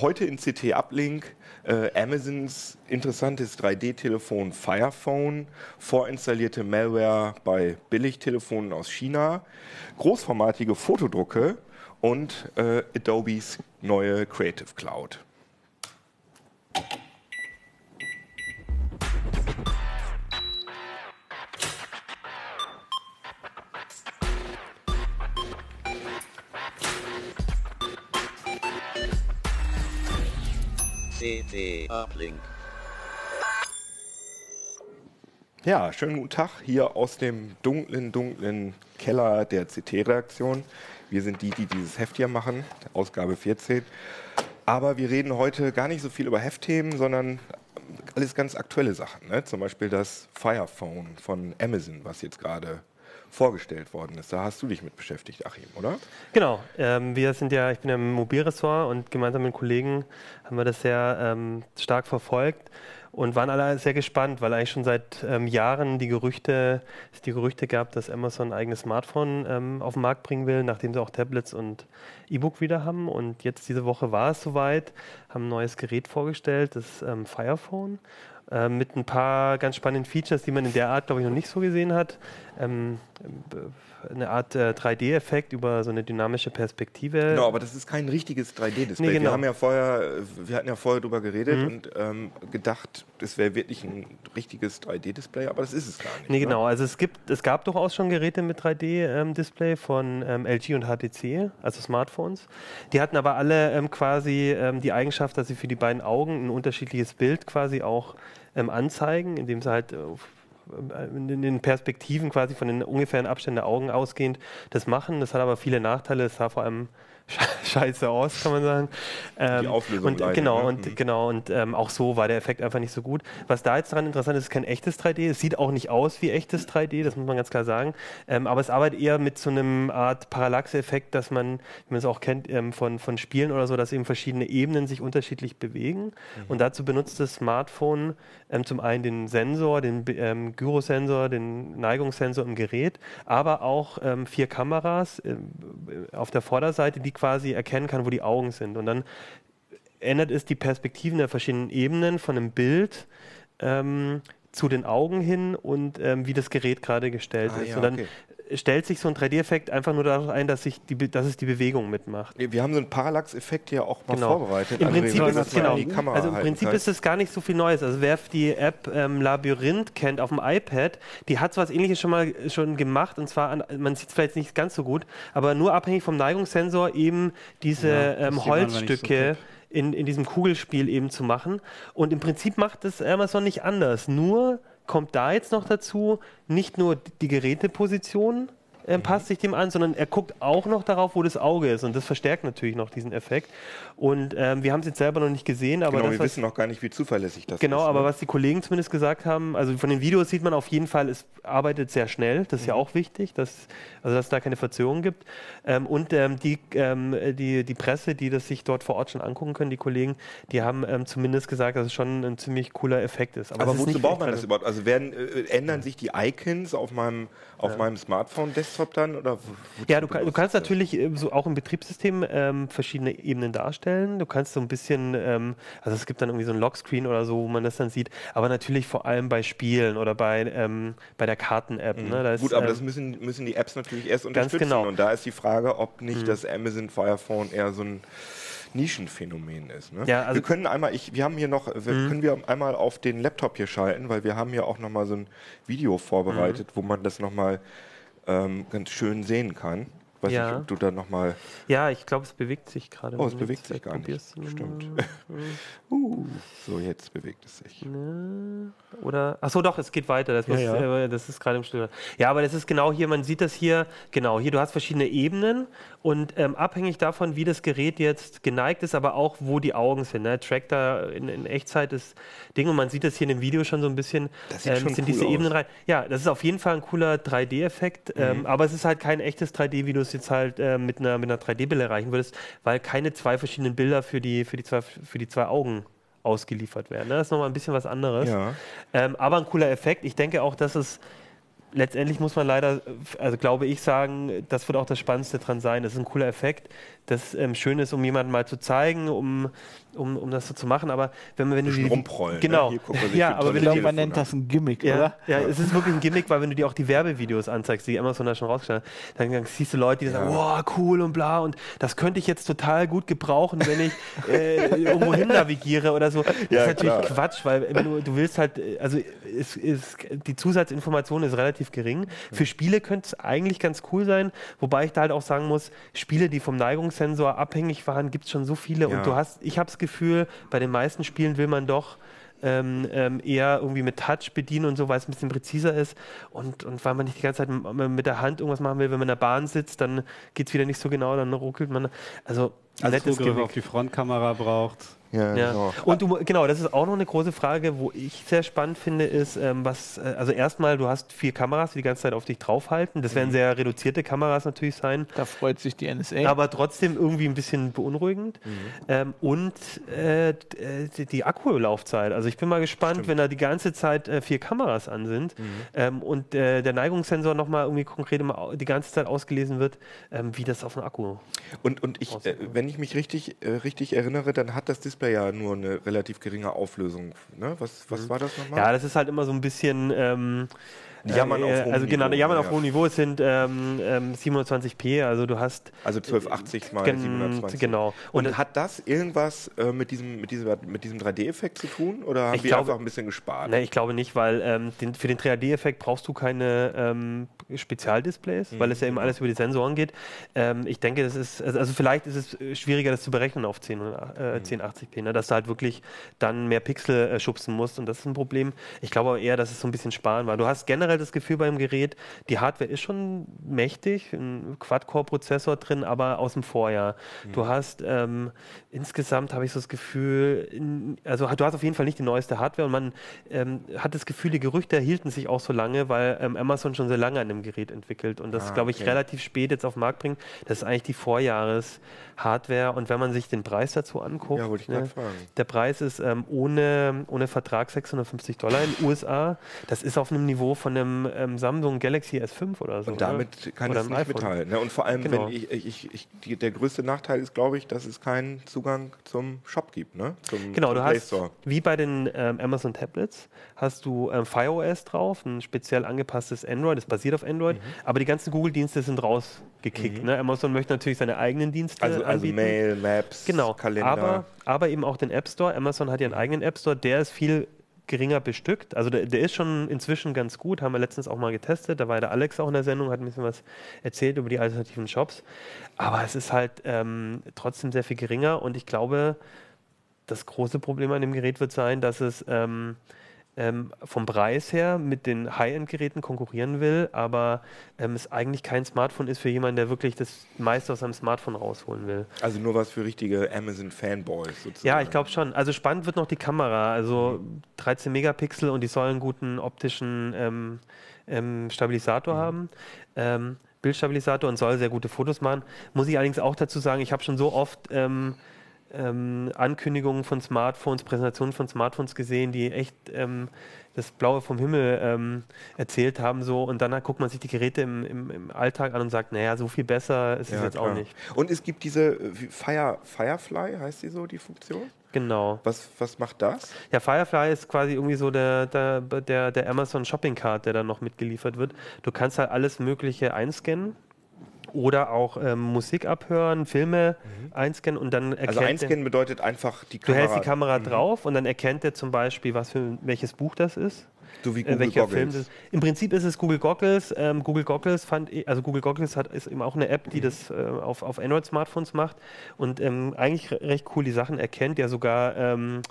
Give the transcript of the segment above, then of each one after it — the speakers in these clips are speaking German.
Heute in CT Uplink äh, Amazons interessantes 3D-Telefon Fire Phone, vorinstallierte Malware bei Billigtelefonen aus China, großformatige Fotodrucke und äh, Adobes neue Creative Cloud. CT Uplink. Ja, schönen guten Tag hier aus dem dunklen, dunklen Keller der CT-Reaktion. Wir sind die, die dieses Heft hier machen, Ausgabe 14. Aber wir reden heute gar nicht so viel über Heftthemen, sondern alles ganz aktuelle Sachen. Ne? Zum Beispiel das Fire Phone von Amazon, was jetzt gerade vorgestellt worden ist. Da hast du dich mit beschäftigt, Achim, oder? Genau. Ähm, wir sind ja, ich bin ja im Mobilressort und gemeinsam mit Kollegen haben wir das sehr ähm, stark verfolgt und waren alle sehr gespannt, weil eigentlich schon seit ähm, Jahren die Gerüchte, es die Gerüchte gab, dass Amazon ein eigenes Smartphone ähm, auf den Markt bringen will, nachdem sie auch Tablets und E-Book wieder haben. Und jetzt diese Woche war es soweit, haben ein neues Gerät vorgestellt, das ähm, Fire Phone. Äh, mit ein paar ganz spannenden Features, die man in der Art, glaube ich, noch nicht so gesehen hat. Ähm, eine Art äh, 3D-Effekt über so eine dynamische Perspektive. Genau, aber das ist kein richtiges 3D-Display. Nee, genau. Wir haben ja vorher, wir hatten ja vorher drüber geredet mhm. und ähm, gedacht, das wäre wirklich ein richtiges 3D-Display, aber das ist es gar nicht. Nee, genau. Also es gibt, es gab durchaus schon Geräte mit 3D-Display ähm, von ähm, LG und HTC, also Smartphones. Die hatten aber alle ähm, quasi ähm, die Eigenschaft, dass sie für die beiden Augen ein unterschiedliches Bild quasi auch ähm, anzeigen, indem sie halt äh, in den Perspektiven quasi von den ungefähren Abständen der Augen ausgehend das machen. Das hat aber viele Nachteile. Es sah vor allem scheiße aus, kann man sagen. Ähm, die Auflösung und, leider, genau, ne? und mhm. genau und ähm, auch so war der Effekt einfach nicht so gut. Was da jetzt daran interessant ist, ist kein echtes 3D. Es sieht auch nicht aus wie echtes 3D, das muss man ganz klar sagen. Ähm, aber es arbeitet eher mit so einem Art Parallaxe-Effekt, dass man, wie man es auch kennt ähm, von, von Spielen oder so, dass eben verschiedene Ebenen sich unterschiedlich bewegen. Mhm. Und dazu benutzt das Smartphone ähm, zum einen den Sensor, den ähm, Gyrosensor, den Neigungssensor im Gerät, aber auch vier Kameras äh, auf der Vorderseite, die quasi erkennen kann, wo die Augen sind. Und dann ändert es die Perspektiven der verschiedenen Ebenen von einem Bild ähm, zu den Augen hin und ähm, wie das Gerät gerade gestellt ah, ist. Ja, und dann okay stellt sich so ein 3D-Effekt einfach nur darauf ein, dass, sich die, dass es die Bewegung mitmacht. Wir haben so einen Parallax-Effekt hier auch mal genau. vorbereitet. Im also Prinzip, ist es, genau. also im Prinzip ist es gar nicht so viel Neues. Also wer die App ähm, Labyrinth kennt auf dem iPad, die hat so was ähnliches schon mal schon gemacht und zwar, an, man sieht es vielleicht nicht ganz so gut, aber nur abhängig vom Neigungssensor eben diese ja, ähm, Holzstücke so in, in diesem Kugelspiel eben zu machen. Und im Prinzip macht es Amazon nicht anders. Nur kommt da jetzt noch dazu, nicht nur die Geräteposition äh, passt sich dem an, sondern er guckt auch noch darauf, wo das Auge ist. Und das verstärkt natürlich noch diesen Effekt. Und ähm, wir haben es jetzt selber noch nicht gesehen, aber. Genau, das, wir wissen noch gar nicht, wie zuverlässig das genau, ist. Genau, aber ne? was die Kollegen zumindest gesagt haben, also von den Videos sieht man auf jeden Fall, es arbeitet sehr schnell. Das ist mhm. ja auch wichtig, dass, also dass es da keine Verzögerung gibt. Ähm, und ähm, die, ähm, die, die Presse, die das sich dort vor Ort schon angucken können, die Kollegen, die haben ähm, zumindest gesagt, dass es schon ein ziemlich cooler Effekt ist. Aber, aber wozu braucht man das überhaupt? Also werden, äh, ändern sich die Icons auf meinem, auf ja. meinem Smartphone-Desktop dann? Oder ja, du, du kannst natürlich äh, so auch im Betriebssystem ähm, verschiedene Ebenen darstellen. Du kannst so ein bisschen, ähm, also es gibt dann irgendwie so ein Lockscreen oder so, wo man das dann sieht, aber natürlich vor allem bei Spielen oder bei, ähm, bei der Karten-App. Mhm. Ne? Gut, aber das ähm, müssen, müssen die Apps natürlich erst unterstützen. Ganz genau. Und da ist die Frage, ob nicht mhm. das Amazon Fire Phone eher so ein Nischenphänomen ist. Ne? Ja, also wir können einmal, ich, wir haben hier noch, wir, mhm. können wir einmal auf den Laptop hier schalten, weil wir haben hier auch nochmal so ein Video vorbereitet, mhm. wo man das nochmal ähm, ganz schön sehen kann. Weiß ja. nicht, ob du da nochmal. Ja, ich glaube, es bewegt sich gerade. Oh, es bewegt sich gar nicht. Stimmt. uh, so, jetzt bewegt es sich. Ne? Oder. Achso, doch, es geht weiter. Das, ja, ja. Äh, das ist gerade im Stiller. Ja, aber das ist genau hier, man sieht das hier, genau, hier, du hast verschiedene Ebenen und ähm, abhängig davon, wie das Gerät jetzt geneigt ist, aber auch, wo die Augen sind. Ne? Trackt da in, in, Echtzeit das Ding und man sieht das hier in dem Video schon so ein bisschen. Das sieht ähm, schon sind cool diese aus. Ebenen rein. Ja, das ist auf jeden Fall ein cooler 3D-Effekt, mhm. ähm, aber es ist halt kein echtes 3D, wie du es jetzt halt äh, mit einer, mit einer 3D-Brille erreichen würdest, weil keine zwei verschiedenen Bilder für die, für die, zwei, für die zwei Augen ausgeliefert werden. Ne? Das ist nochmal ein bisschen was anderes. Ja. Ähm, aber ein cooler Effekt. Ich denke auch, dass es letztendlich muss man leider, also glaube ich sagen, das wird auch das Spannendste dran sein. Das ist ein cooler Effekt. Das ähm, schön ist, um jemanden mal zu zeigen, um, um, um das so zu machen. Aber wenn, man, wenn du die, rumprollen. Genau. Ne? Mal, sich Ja, aber wenn du die- man nennt das ein Gimmick, Ja, oder? ja, es ist wirklich ein Gimmick, weil wenn du dir auch die Werbevideos anzeigst, die Amazon da schon rausgestellt hat, dann, dann siehst du Leute, die sagen, wow, cool und bla und das könnte ich jetzt total gut gebrauchen, wenn ich äh, irgendwo hin navigiere oder so. Das Ja, ist natürlich klar. Quatsch, weil du, du willst halt, äh, also es, es, die Zusatzinformation ist relativ gering. Für Spiele könnte es eigentlich ganz cool sein, wobei ich da halt auch sagen muss, Spiele, die vom Neigungssensor abhängig waren, gibt es schon so viele Ja. und du hast, ich habe das Gefühl, bei den meisten Spielen will man doch ähm, ähm, eher irgendwie mit Touch bedienen und so, weil es ein bisschen präziser ist und, und weil man nicht die ganze Zeit mit der Hand irgendwas machen will. Wenn man in der Bahn sitzt, dann geht es wieder nicht so genau, dann ruckelt man. Also, Also Zugriff Gimmick. auf die Frontkamera braucht. Ja, Ja. genau. Und du, genau, das ist auch noch eine große Frage, wo ich sehr spannend finde, ist, ähm, was, äh, also erstmal, du hast vier Kameras, die die ganze Zeit auf dich draufhalten. Das Mhm. werden sehr reduzierte Kameras natürlich sein. Da freut sich die NSA. Aber trotzdem irgendwie ein bisschen beunruhigend. Mhm. Ähm, und äh, äh, die, die Akkulaufzeit. Also ich bin mal gespannt, Stimmt. wenn da die ganze Zeit äh, vier Kameras an sind Mhm. ähm, und äh, der Neigungssensor nochmal irgendwie konkret die ganze Zeit ausgelesen wird, ähm, wie das auf dem Akku. Und, und ich, äh, wenn ich mich richtig, äh, richtig erinnere, dann hat das Display ja nur eine relativ geringe Auflösung. Ne? Was, was war das nochmal? Ja, das ist halt immer so ein bisschen. Ähm, Jammern äh, auf hohem Also genau, Niveau, Jammern ja. auf hohem Niveau. Es sind ähm, ähm, 720p, also du hast. also 1280 mal gen- 720. Genau. Und, Und, hat das irgendwas äh, mit diesem, mit diesem, mit diesem 3D-Effekt zu tun? Oder haben Ich die glaube- einfach ein bisschen gespart? Ne, ich glaube nicht, weil ähm, den, für den 3D-Effekt brauchst du keine ähm, Spezialdisplays, weil es ja eben alles über die Sensoren geht. Ähm, ich denke, das ist, also, also vielleicht ist es schwieriger, das zu berechnen auf 10, und, äh, 1080p, ne? dass du halt wirklich dann mehr Pixel äh, schubsen musst und das ist ein Problem. Ich glaube aber eher, dass es so ein bisschen sparen war. Du hast generell das Gefühl beim Gerät, die Hardware ist schon mächtig, ein Quad-Core-Prozessor drin, aber aus dem Vorjahr. Du hast ähm, insgesamt, habe ich so das Gefühl, in, also du hast auf jeden Fall nicht die neueste Hardware und man ähm, hat das Gefühl, die Gerüchte erhielten sich auch so lange, weil ähm, Amazon schon sehr lange an dem Gerät entwickelt und das, Ah, glaube ich, okay. relativ spät jetzt auf den Markt bringt. Das ist eigentlich die Vorjahres-Hardware und wenn man sich den Preis dazu anguckt, Ja, ich ne, fragen. der Preis ist ähm, ohne, ohne Vertrag 650 Dollar in den USA. Das ist auf einem Niveau von einem ähm, Samsung Galaxy S5 oder so. Und ne? damit kann Oder es nicht iPhone. mithalten. Ne? Und vor allem, Genau. wenn ich, ich, ich, die, der größte Nachteil ist, glaube ich, dass es keinen Zugang zum Shop gibt, ne? Zum, Genau, zum du Play hast, Store. wie bei den ähm, Amazon Tablets, hast du ähm, Fire OS drauf, ein speziell angepasstes Android, das basiert auf Android, Mhm. aber die ganzen Google-Dienste sind rausgekickt. Ne? Amazon möchte natürlich seine eigenen Dienste Also, also anbieten. Mail, Maps, Genau, Kalender. aber, aber eben auch den App Store. Amazon hat ja einen eigenen App Store, der ist viel geringer bestückt. Also der, der ist schon inzwischen ganz gut, haben wir letztens auch mal getestet. Da war der Alex auch in der Sendung, hat ein bisschen was erzählt über die alternativen Shops. Aber es ist halt ähm, trotzdem sehr viel geringer und ich glaube, das große Problem an dem Gerät wird sein, dass es ähm, ähm, vom Preis her mit den High-End-Geräten konkurrieren will, aber ähm, es eigentlich kein Smartphone ist für jemanden, der wirklich das meiste aus seinem Smartphone rausholen will. also nur was für richtige Amazon-Fanboys sozusagen. Ja, ich glaube schon. Also spannend wird noch die Kamera. Also 13 Megapixel und die soll einen guten optischen ähm, ähm, Stabilisator haben. Ähm, Bildstabilisator und soll sehr gute Fotos machen. Muss ich allerdings auch dazu sagen, ich habe schon so oft ähm, ähm, Ankündigungen von Smartphones, Präsentationen von Smartphones gesehen, die echt ähm, das Blaue vom Himmel ähm, erzählt haben. So. Und dann guckt man sich die Geräte im, im, im Alltag an und sagt, naja, so viel besser ist es Ja, jetzt klar. auch nicht. Und es gibt diese äh, Fire, Firefly, heißt die so, die Funktion? Genau. Was, was macht das? Ja, Firefly ist quasi irgendwie so der, der, der, der Amazon Shopping Card, der dann noch mitgeliefert wird. Du kannst halt alles Mögliche einscannen oder auch ähm, Musik abhören, Filme einscannen und dann erkennt Also er- einscannen bedeutet einfach die Du Kamera. hältst die Kamera drauf und dann erkennt er zum Beispiel, was für welches Buch das ist. So wie Äh, Google welcher Film Goggles. das Im Prinzip ist es Google Goggles. Ähm, Google Goggles fand also Google Goggles hat ist eben auch eine App, die das äh, auf, auf Android-Smartphones macht und ähm, eigentlich re- recht cool die Sachen erkennt, der sogar ähm,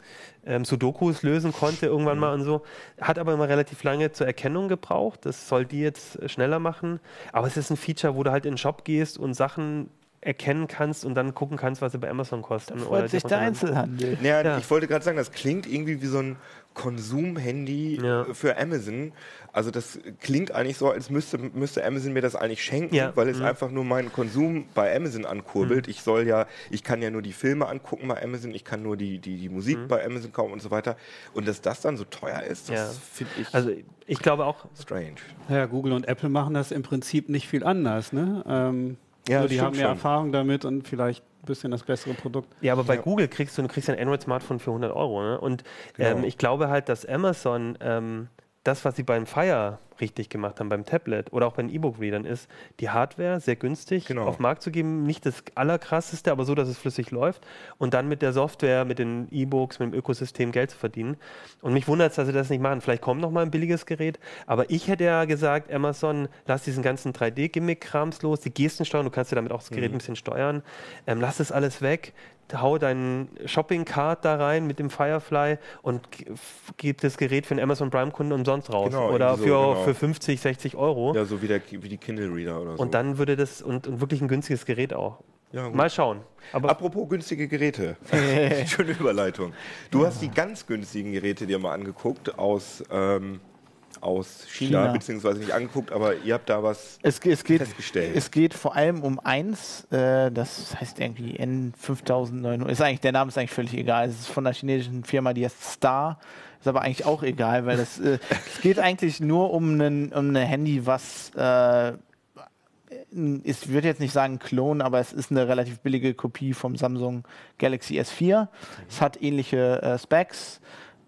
ähm, Sudokus lösen konnte irgendwann mal und so. Hat aber immer relativ lange zur Erkennung gebraucht. Das soll die jetzt äh, schneller machen. Aber es ist ein Feature, wo du halt in den Shop gehst und Sachen erkennen kannst und dann gucken kannst, was sie bei Amazon kosten. oder Freut sich die der. Einzelhandel. Ja, Ja. ich wollte gerade sagen, das klingt irgendwie wie so ein Konsumhandy Ja. für Amazon. Also das klingt eigentlich so, als müsste, müsste Amazon mir das eigentlich schenken, Ja. weil es Mhm. einfach nur meinen Konsum bei Amazon ankurbelt. Ich soll ja, ich kann ja nur die Filme angucken bei Amazon, ich kann nur die, die, die Musik Mhm. bei Amazon kaufen und so weiter. Und dass das dann so teuer ist, das Ja. finde ich Also ich glaube auch, strange. Ja, Google und Apple machen das im Prinzip nicht viel anders. Ne? Ähm, Ja, also die haben mehr schon. Erfahrung damit und vielleicht ein bisschen das bessere Produkt. Ja, aber bei ja. Google kriegst du, du kriegst ein Android-Smartphone für 100 Euro. Ne? Und genau. ähm, ich glaube halt, dass Amazon ähm, das, was sie beim Fire richtig gemacht haben, beim Tablet oder auch bei den E-Book-Readern, ist, die Hardware sehr günstig genau. auf den Markt zu geben. Nicht das allerkrasseste, aber so, dass es flüssig läuft. Und dann mit der Software, mit den E-Books, mit dem Ökosystem Geld zu verdienen. Und mich wundert es, dass sie das nicht machen. Vielleicht kommt noch mal ein billiges Gerät. Aber ich hätte ja gesagt, Amazon, lass diesen ganzen 3D-Gimmick-Krams los, die Gesten steuern. Du kannst ja damit auch das Gerät mhm. ein bisschen steuern. Ähm, lass es alles weg hau deinen Shopping-Card da rein mit dem Firefly und gib das Gerät für einen Amazon Prime-Kunden umsonst raus. Genau, oder so, für, genau. Für 50, 60 Euro. Ja, so wie, der, wie die Kindle-Reader oder so. Und dann würde das, und, und wirklich ein günstiges Gerät auch. Ja, Mal schauen. Aber Apropos günstige Geräte. Schöne Überleitung. Du ja. hast die ganz günstigen Geräte dir mal angeguckt aus ähm, aus China, China, beziehungsweise nicht angeguckt, aber ihr habt da was es, es geht, festgestellt. Es geht vor allem um eins, äh, das heißt irgendwie N5900. Ist eigentlich, der Name ist eigentlich völlig egal. Es ist von einer chinesischen Firma, die heißt Star. Ist aber eigentlich auch egal, weil das, äh, es geht eigentlich nur um ein um Handy, was äh, ich würde jetzt nicht sagen Klon, aber es ist eine relativ billige Kopie vom Samsung Galaxy S4. Es hat ähnliche äh, Specs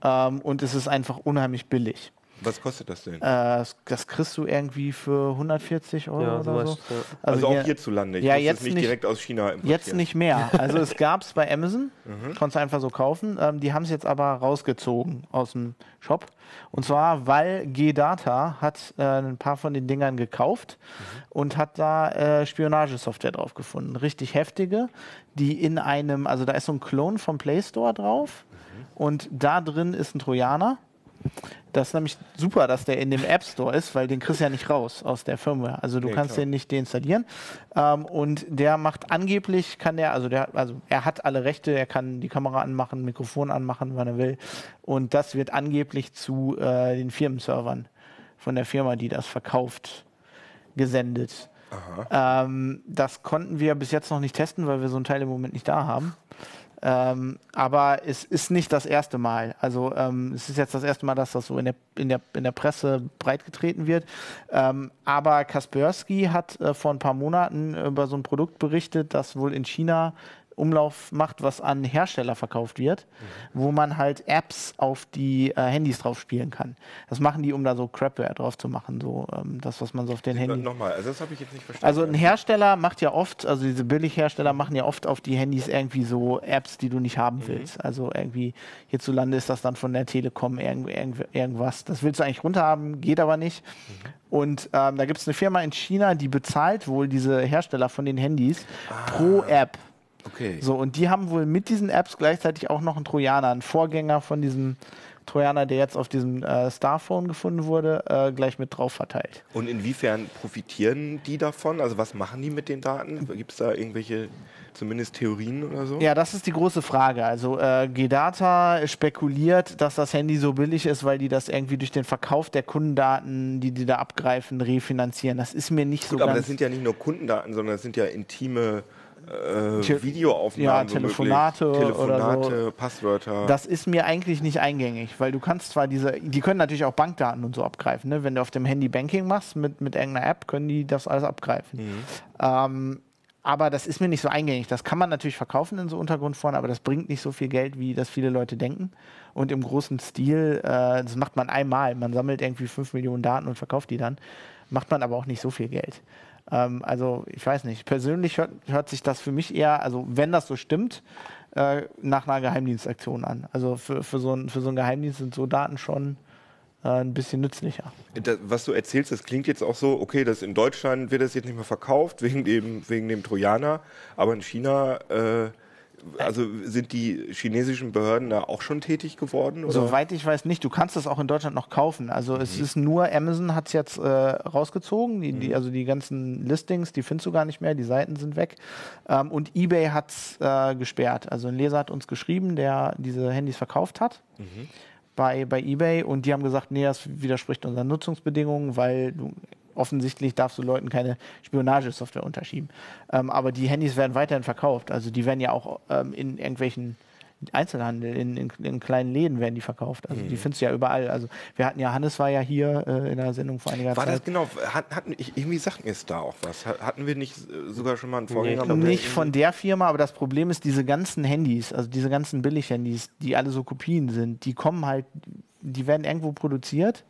ähm, und es ist einfach unheimlich billig. Was kostet das denn? Äh, das kriegst du irgendwie für 140 Euro ja, oder so. Ja. Also, also, auch hierzulande. Ich ja, jetzt nicht, nicht, direkt aus China importieren. Jetzt nicht mehr. Also es gab es bei Amazon, mhm. konntest du einfach so kaufen. Ähm, die haben es jetzt aber rausgezogen aus dem Shop. Und zwar, weil G-Data hat äh, ein paar von den Dingern gekauft mhm. und hat da äh, Spionagesoftware drauf gefunden. Richtig heftige, die in einem, also da ist so ein Klon vom Play Store drauf mhm. und da drin ist ein Trojaner das ist nämlich super, dass der in dem App Store ist, weil den kriegst du ja nicht raus aus der Firmware. Also du nee, kannst klar. den nicht deinstallieren. Ähm, und der macht angeblich, kann der, also der, also er hat alle Rechte, er kann die Kamera anmachen, Mikrofon anmachen, wann er will. Und das wird angeblich zu äh, den Firmenservern von der Firma, die das verkauft, gesendet. Ähm, das konnten wir bis jetzt noch nicht testen, weil wir so einen Teil im Moment nicht da haben. Ähm, aber es ist nicht das erste Mal. Also ähm, es ist jetzt das erste Mal, dass das so in der, in der, in der Presse breitgetreten wird. Ähm, aber Kaspersky hat äh, vor ein paar Monaten über so ein Produkt berichtet, das wohl in China Umlauf macht, was an Hersteller verkauft wird, mhm. wo man halt Apps auf die äh, Handys drauf spielen kann. Das machen die, um da so Crapware drauf zu machen, so ähm, das, was man so auf den Handys. Nochmal, also das habe ich jetzt nicht verstanden. Also ein Hersteller macht ja oft, also diese Billighersteller machen ja oft auf die Handys irgendwie so Apps, die du nicht haben mhm. willst. Also irgendwie hierzulande ist das dann von der Telekom irgend, irgend, irgendwas. Das willst du eigentlich runterhaben, geht aber nicht. Mhm. Und ähm, da gibt es eine Firma in China, die bezahlt wohl diese Hersteller von den Handys ah. pro App. Okay. So, und die haben wohl mit diesen Apps gleichzeitig auch noch einen Trojaner, einen Vorgänger von diesem Trojaner, der jetzt auf diesem äh, Starphone gefunden wurde, äh, gleich mit drauf verteilt. Und inwiefern profitieren die davon? Also was machen die mit den Daten? Gibt es da irgendwelche zumindest Theorien oder so? Ja, das ist die große Frage. Also äh, G-Data spekuliert, dass das Handy so billig ist, weil die das irgendwie durch den Verkauf der Kundendaten, die die da abgreifen, refinanzieren. Das ist mir nicht Gut, so aber ganz... Aber das sind ja nicht nur Kundendaten, sondern das sind ja intime äh, Videoaufnahmen. Ja, Telefonate, Telefonate oder so. Passwörter. Das ist mir eigentlich nicht eingängig, weil du kannst zwar diese, die können natürlich auch Bankdaten und so abgreifen. Ne? Wenn du auf dem Handy Banking machst mit, mit irgendeiner App, können die das alles abgreifen. Mhm. Ähm, aber das ist mir nicht so eingängig. Das kann man natürlich verkaufen in so Untergrundforen, aber das bringt nicht so viel Geld, wie das viele Leute denken. Und im großen Stil, äh, das macht man einmal. Man sammelt irgendwie 5 Millionen Daten und verkauft die dann. Macht man aber auch nicht so viel Geld. Ähm, also ich weiß nicht, persönlich hört, hört, sich das für mich eher, also wenn das so stimmt, äh, nach einer Geheimdienstaktion an. Also für, für, so ein, für so einen Geheimdienst sind so Daten schon äh, ein bisschen nützlicher. Das, was du erzählst, das klingt jetzt auch so, okay, das in Deutschland wird das jetzt nicht mehr verkauft wegen dem, wegen dem Trojaner, aber in China äh, also sind die chinesischen Behörden da auch schon tätig geworden? Oder? Soweit ich weiß nicht. Du kannst das auch in Deutschland noch kaufen. Also mhm. es ist nur, Amazon hat es jetzt äh, rausgezogen. Die, die, mhm. also die ganzen Listings, die findest du gar nicht mehr. Die Seiten sind weg. Ähm, und eBay hat es äh, gesperrt. Also ein Leser hat uns geschrieben, der diese Handys verkauft hat. Mhm. Bei, bei eBay und die haben gesagt, nee, das widerspricht unseren Nutzungsbedingungen, weil du offensichtlich darfst du Leuten keine Spionagesoftware unterschieben. Ähm, aber die Handys werden weiterhin verkauft. Also die werden ja auch ähm, in irgendwelchen Einzelhandel, in, in, in, kleinen Läden werden die verkauft. Also mhm. die findest du ja überall. Also wir hatten ja, Hannes war ja hier äh, in der Sendung vor einiger war Zeit. War das genau, hat, hatten, irgendwie sagt mir es da auch was. Hatten wir nicht äh, sogar schon mal einen Vorgänger? Nee, nicht von der Firma, aber das Problem ist, diese ganzen Handys, also diese ganzen Billig-Handys, die alle so Kopien sind, die kommen halt, die werden irgendwo produziert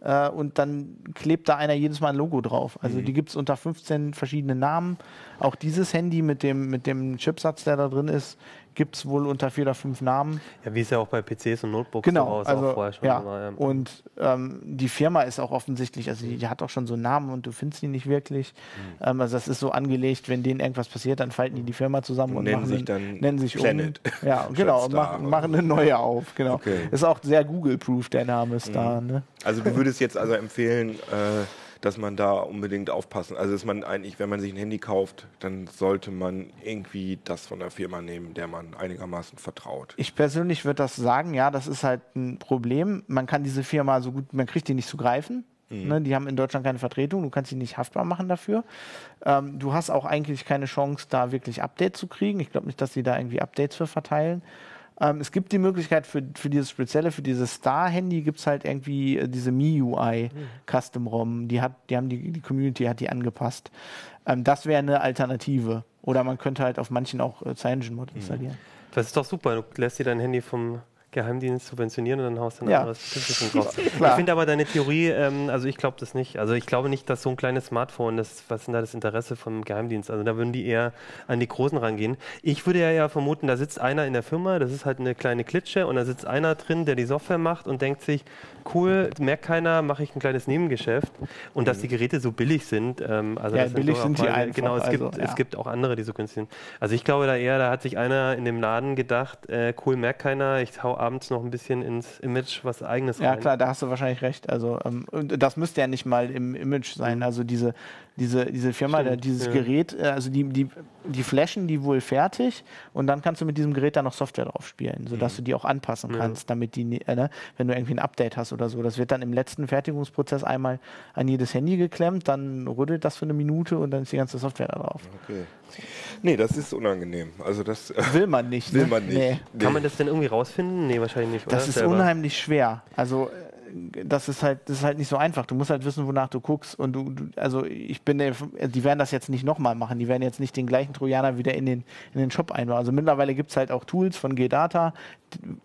äh, und dann klebt da einer jedes Mal ein Logo drauf. Also mhm. die gibt es unter 15 verschiedenen Namen. Auch dieses Handy mit dem, mit dem Chipsatz, der da drin ist, gibt es wohl unter vier oder fünf Namen. Ja, wie es ja auch bei PCs und Notebooks genau, so also, auch vorher schon ja. war. Ja. Und ähm, die Firma ist auch offensichtlich, also die, die, hat auch schon so einen Namen und du findest die nicht wirklich. Mhm. Ähm, also das ist so angelegt, wenn denen irgendwas passiert, dann falten die die Firma zusammen und, und nennen machen sich dann nennen sich Planet. um. Ja, genau, und machen, machen eine neue auf. Genau. Okay. Ist auch sehr Google-proof, der Name ist mhm. da. Ne? Also du würdest jetzt also empfehlen, äh, dass man da unbedingt aufpassen. Also dass man eigentlich, wenn man sich ein Handy kauft, dann sollte man irgendwie das von der Firma nehmen, der man einigermaßen vertraut. Ich persönlich würde das sagen, ja, das ist halt ein Problem. Man kann diese Firma so gut, man kriegt die nicht zu greifen. Mhm. Ne, die haben in Deutschland keine Vertretung, du kannst sie nicht haftbar machen dafür. Ähm, du hast auch eigentlich keine Chance, da wirklich Updates zu kriegen. Ich glaube nicht, dass sie da irgendwie Updates für verteilen. Ähm, es gibt die Möglichkeit für, für dieses spezielle, für dieses Star-Handy gibt es halt irgendwie äh, diese MIUI mhm. Custom ROM. Die hat, die haben die, die Community hat die angepasst. Ähm, das wäre eine Alternative. Oder man könnte halt auf manchen auch äh, CyanogenMod mhm. installieren. Das ist doch super. Du lässt dir dein Handy vom Geheimdienst subventionieren und dann haust du ein ja. anderes Business raus. ich finde aber deine Theorie, ähm, also ich glaube das nicht. Also ich glaube nicht, dass so ein kleines Smartphone, das, was ist denn da das Interesse vom Geheimdienst? Also da würden die eher an die Großen rangehen. Ich würde ja, ja vermuten, da sitzt einer in der Firma, das ist halt eine kleine Klitsche und da sitzt einer drin, der die Software macht und denkt sich, cool, merkt keiner, mache ich ein kleines Nebengeschäft. Und dass die Geräte so billig sind. Ähm, also ja, billig sind sie einfach. Genau, es, also, gibt, ja. es gibt auch andere, die so günstig sind. Also ich glaube da eher, da hat sich einer in dem Laden gedacht, äh, cool, merkt keiner, ich hau abends noch ein bisschen ins Image was eigenes ja, rein. Ja klar, da hast du wahrscheinlich recht. Also ähm, das müsste ja nicht mal im Image sein. Also diese, diese, diese Firma, Stimmt, dieses ja. Gerät, äh, also die, die, die flashen die wohl fertig und dann kannst du mit diesem Gerät dann noch Software drauf spielen, sodass mhm. du die auch anpassen kannst, ja. damit die, äh, ne, wenn du irgendwie ein Update hast oder so. Das wird dann im letzten Fertigungsprozess einmal an jedes Handy geklemmt, dann rüttelt das für eine Minute und dann ist die ganze Software da drauf. Okay. Nee, das ist unangenehm. Also das will man nicht. Will ne? man nicht. Nee. Nee. Kann man das denn irgendwie rausfinden? Nee, wahrscheinlich nicht. Das ist selber? unheimlich schwer. Also das ist halt, das ist halt nicht so einfach. Du musst halt wissen, wonach du guckst. Und du, du also ich bin, die werden das jetzt nicht nochmal machen. Die werden jetzt nicht den gleichen Trojaner wieder in den, in den Shop einbauen. Also mittlerweile gibt es halt auch Tools von GData,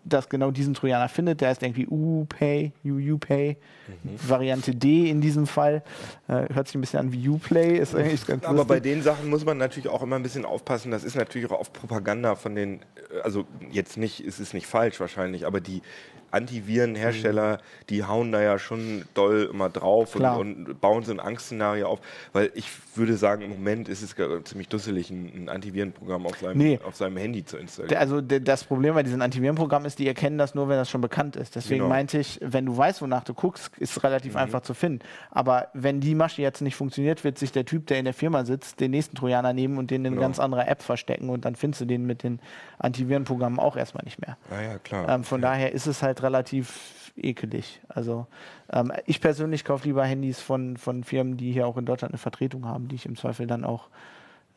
das genau diesen Trojaner findet. Der heißt irgendwie UPay, UUPay, mhm. Variante D in diesem Fall. Äh, hört sich ein bisschen an wie Uplay, ist eigentlich ganz Aber lustig. bei den Sachen muss man natürlich auch immer ein bisschen aufpassen. Das ist natürlich auch auf Propaganda von den, also jetzt nicht, es ist nicht falsch wahrscheinlich, aber die Antivirenhersteller, mhm. die hauen da ja schon doll immer drauf und, und, bauen so ein Angstszenario auf. Weil ich würde sagen, im Moment ist es ziemlich dusselig, ein, ein Antivirenprogramm auf seinem, nee. auf seinem Handy zu installieren. Also das Problem bei diesen Antivirenprogrammen ist, die erkennen das nur, wenn das schon bekannt ist. Deswegen genau. meinte ich, wenn du weißt, wonach du guckst, ist es relativ mhm. einfach zu finden. Aber wenn die Masche jetzt nicht funktioniert, wird sich der Typ, der in der Firma sitzt, den nächsten Trojaner nehmen und den in genau. eine ganz andere App verstecken und dann findest du den mit den Antivirenprogrammen auch erstmal nicht mehr. Ah ja, klar. Ähm, von ja. daher ist es halt relativ ekelig. Also ähm, ich persönlich kaufe lieber Handys von, von Firmen, die hier auch in Deutschland eine Vertretung haben, die ich im Zweifel dann auch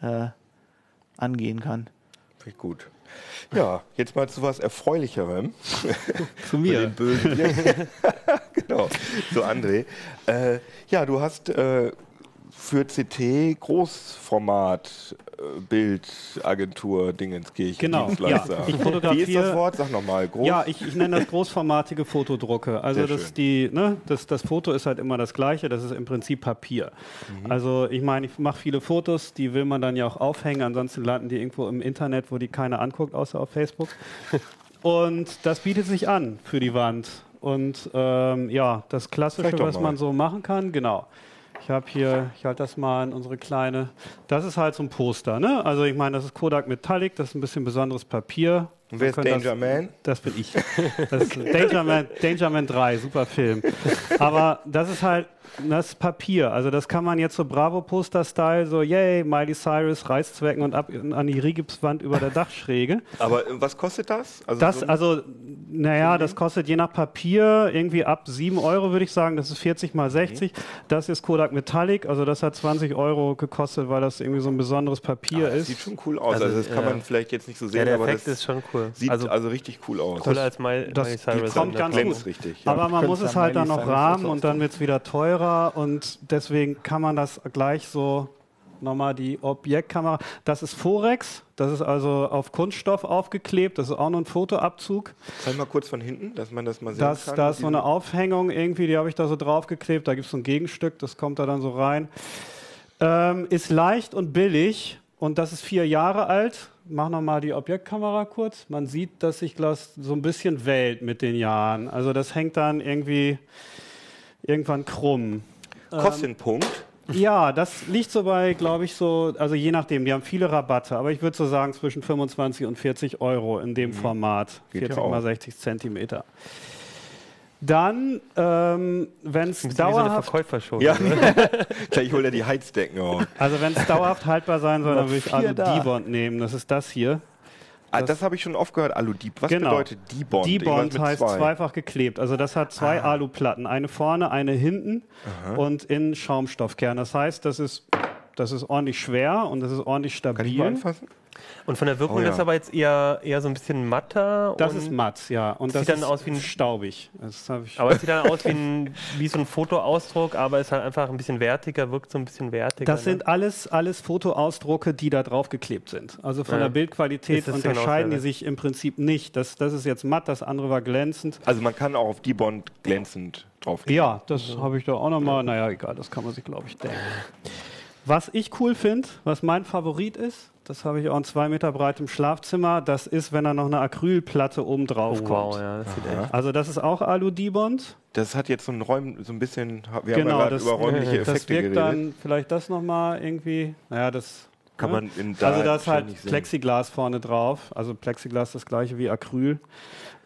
äh, angehen kann. Finde ich gut. Ja, jetzt mal zu was Erfreulicherem. zu mir. genau, zu André. Äh, ja, du hast äh, für CT Großformat äh, Bildagentur Dingenskirchen genau. Ja, ich fotografiere, Wie ist das Wort? Sag nochmal. Groß? Ja, ich, ich nenne das großformatige Fotodrucke. Also das, die, ne, das, das Foto ist halt immer das gleiche, das ist im Prinzip Papier. Mhm. Also ich meine, ich mache viele Fotos, die will man dann ja auch aufhängen, ansonsten landen die irgendwo im Internet, wo die keiner anguckt, außer auf Facebook. Und das bietet sich an für die Wand. Und ähm, ja, das Klassische, was man so machen kann, genau. Ich habe hier, ich halte das mal in unsere kleine, das ist halt so ein Poster, ne? Also ich meine, das ist Kodak Metallic, das ist ein bisschen besonderes Papier. Und wer ist Danger das, Man? Das bin ich. Das ist Danger, Man, Danger Man 3, super Film. Aber das ist halt das Papier. Also das kann man jetzt so Bravo-Poster-Style, so yay, Miley Cyrus, Reißzwecken und ab an die Rigipswand über der Dachschräge. Aber äh, was kostet das? Also, das, so also naja, das kostet je nach Papier irgendwie ab 7 Euro, würde ich sagen. Das ist 40 mal 60. Mhm. Das ist Kodak Metallic, also das hat 20 Euro gekostet, weil das irgendwie so ein besonderes Papier aber ist. Sieht schon cool aus. Also, also das kann man vielleicht jetzt nicht so sehen, ja, der aber Effekt ist schon cool. Sieht also, also richtig cool aus. Cooler als Miley Cyrus. kommt ganz gut. Richtig, ja. Aber man muss es halt dann noch rahmen und dann wird es wieder teurer und deswegen kann man das gleich so nochmal die Objektkamera. Das ist Forex, das ist also auf Kunststoff aufgeklebt, das ist auch nur ein Fotoabzug. Zeig mal kurz von hinten, dass man das mal sehen das, kann. Da ist so eine Aufhängung irgendwie, die habe ich da so draufgeklebt, da gibt es so ein Gegenstück, das kommt da dann so rein. Ähm, ist leicht und billig und das ist vier Jahre alt. Mach nochmal die Objektkamera kurz. Man sieht, dass sich das so ein bisschen wählt mit den Jahren. Also das hängt dann irgendwie irgendwann krumm. Kostenpunkt? Ähm, ja, das liegt so bei, glaube ich, so, also je nachdem, die haben viele Rabatte, aber ich würde so sagen zwischen 25 und 40 Euro in dem mhm. Format. Geht 40 ja mal 60 Zentimeter. Dann, ähm, wenn es dauerhaft... So ja. Gleich holt er die Heizdecken auf. Also wenn es dauerhaft haltbar sein soll, dann würde ich Alu Dibond nehmen. Das ist das hier. Ah, das, das habe ich schon oft gehört, Alu-Deep. Was genau. bedeutet Debond? Debond heißt zwei. zweifach geklebt. Also das hat zwei ah. Aluplatten, eine vorne, eine hinten Aha. und in Schaumstoffkern. Das heißt, das ist, das ist ordentlich schwer und das ist ordentlich stabil. Kann ich mal anfassen? Und von der Wirkung oh, ja. ist aber jetzt eher, eher so ein bisschen matter. Das ist matt, ja. Und das sieht dann aus wie ein staubig. aber es sieht dann aus wie, ein, wie so ein Fotoausdruck, aber ist halt einfach ein bisschen wertiger, wirkt so ein bisschen wertiger. Das ne? sind alles, alles Fotoausdrucke, die da drauf geklebt sind. Also von ja. der Bildqualität unterscheiden die sich im Prinzip nicht. Das, das ist jetzt matt, das andere war glänzend. Also man kann auch auf die Bond glänzend drauf Ja, das habe ich da auch nochmal. Naja, egal, das kann man sich, glaube ich, denken. Was ich cool finde, was mein Favorit ist, das habe ich auch in zwei Meter breitem Schlafzimmer. Das ist, wenn da noch eine Acrylplatte oben drauf oh, kommt. Wow, ja, das also das ist auch Alu-Dibond. Das hat jetzt so ein, Räum, so ein bisschen, wir genau, haben ja über räumliche Effekte Das wirkt geredet. dann vielleicht das nochmal irgendwie, naja, das... Kann man in da Also da ist halt Plexiglas vorne drauf. Also Plexiglas das gleiche wie Acryl.